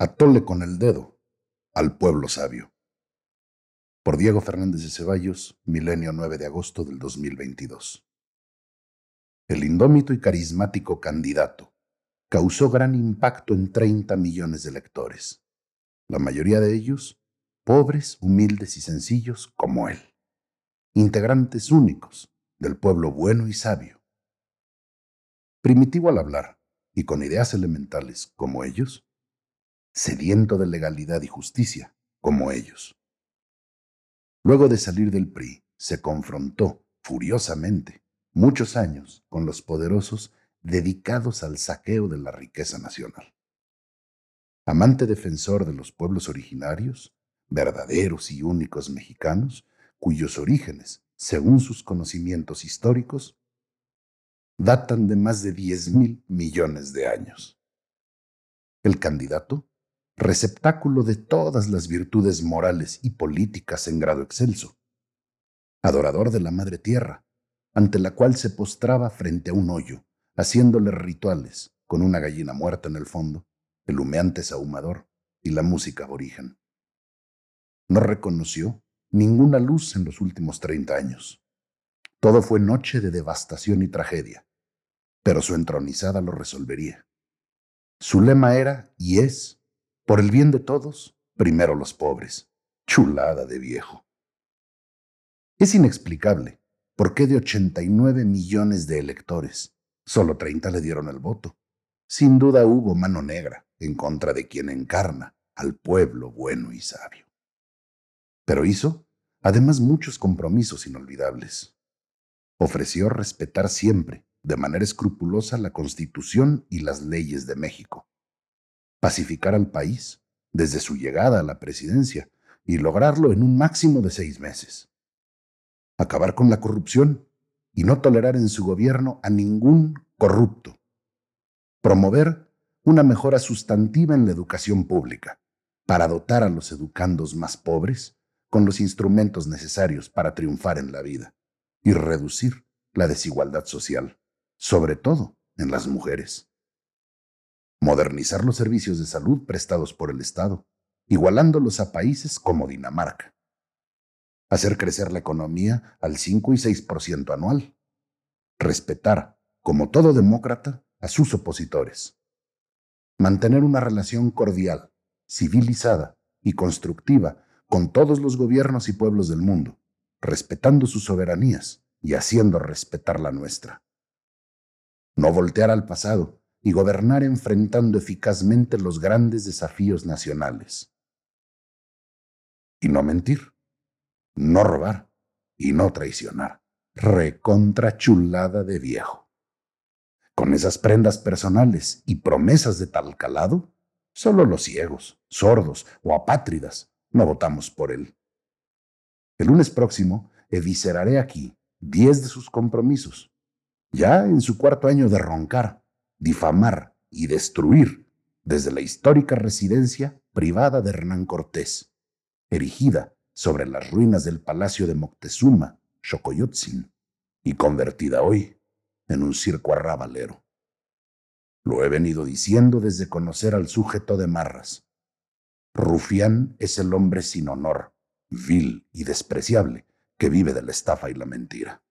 Atole con el dedo al pueblo sabio. Por Diego Fernández de Ceballos, milenio 9 de agosto del 2022. El indómito y carismático candidato causó gran impacto en 30 millones de lectores, la mayoría de ellos pobres, humildes y sencillos como él, integrantes únicos del pueblo bueno y sabio. Primitivo al hablar y con ideas elementales como ellos, sediento de legalidad y justicia, como ellos. Luego de salir del PRI, se confrontó furiosamente muchos años con los poderosos dedicados al saqueo de la riqueza nacional. Amante defensor de los pueblos originarios, verdaderos y únicos mexicanos, cuyos orígenes, según sus conocimientos históricos, datan de más de 10 mil millones de años. El candidato receptáculo de todas las virtudes morales y políticas en grado excelso, adorador de la Madre Tierra, ante la cual se postraba frente a un hoyo, haciéndole rituales con una gallina muerta en el fondo, el humeante sahumador y la música aborigen. No reconoció ninguna luz en los últimos treinta años. Todo fue noche de devastación y tragedia, pero su entronizada lo resolvería. Su lema era y es por el bien de todos, primero los pobres. Chulada de viejo. Es inexplicable por qué de 89 millones de electores, solo 30 le dieron el voto. Sin duda hubo mano negra en contra de quien encarna al pueblo bueno y sabio. Pero hizo, además, muchos compromisos inolvidables. Ofreció respetar siempre, de manera escrupulosa, la Constitución y las leyes de México pacificar al país desde su llegada a la presidencia y lograrlo en un máximo de seis meses. Acabar con la corrupción y no tolerar en su gobierno a ningún corrupto. Promover una mejora sustantiva en la educación pública para dotar a los educandos más pobres con los instrumentos necesarios para triunfar en la vida y reducir la desigualdad social, sobre todo en las mujeres modernizar los servicios de salud prestados por el Estado, igualándolos a países como Dinamarca, hacer crecer la economía al 5 y 6% anual, respetar, como todo demócrata, a sus opositores, mantener una relación cordial, civilizada y constructiva con todos los gobiernos y pueblos del mundo, respetando sus soberanías y haciendo respetar la nuestra. No voltear al pasado, y gobernar enfrentando eficazmente los grandes desafíos nacionales. Y no mentir, no robar y no traicionar. Recontra chulada de viejo. Con esas prendas personales y promesas de tal calado, solo los ciegos, sordos o apátridas no votamos por él. El lunes próximo evisceraré aquí diez de sus compromisos, ya en su cuarto año de roncar difamar y destruir desde la histórica residencia privada de Hernán Cortés, erigida sobre las ruinas del palacio de Moctezuma, Xocoyotzin, y convertida hoy en un circo arrabalero. Lo he venido diciendo desde conocer al sujeto de Marras. Rufián es el hombre sin honor, vil y despreciable, que vive de la estafa y la mentira.